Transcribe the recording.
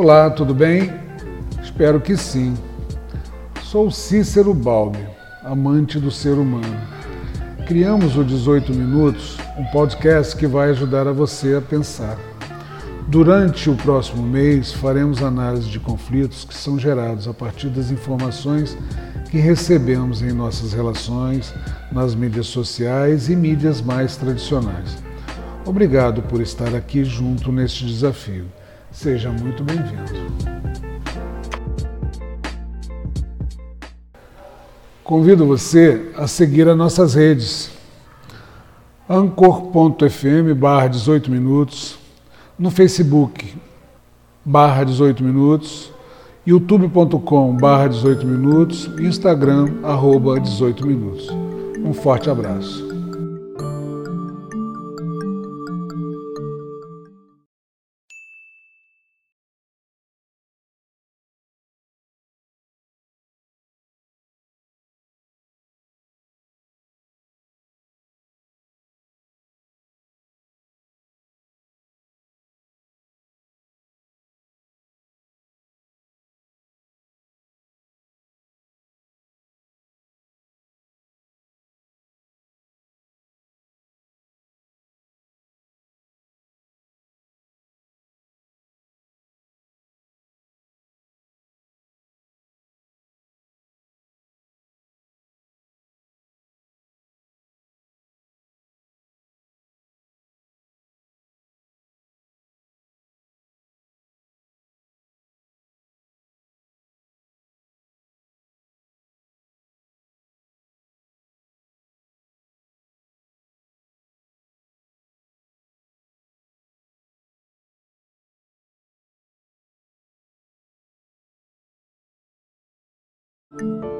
Olá, tudo bem? Espero que sim. Sou Cícero Balbi, amante do ser humano. Criamos o 18 Minutos, um podcast que vai ajudar a você a pensar. Durante o próximo mês, faremos análise de conflitos que são gerados a partir das informações que recebemos em nossas relações, nas mídias sociais e mídias mais tradicionais. Obrigado por estar aqui junto neste desafio. Seja muito bem-vindo. Convido você a seguir as nossas redes. Anchor.fm barra 18 minutos, no Facebook barra 18 minutos, youtube.com barra 18 minutos Instagram arroba 18 minutos. Um forte abraço. thank you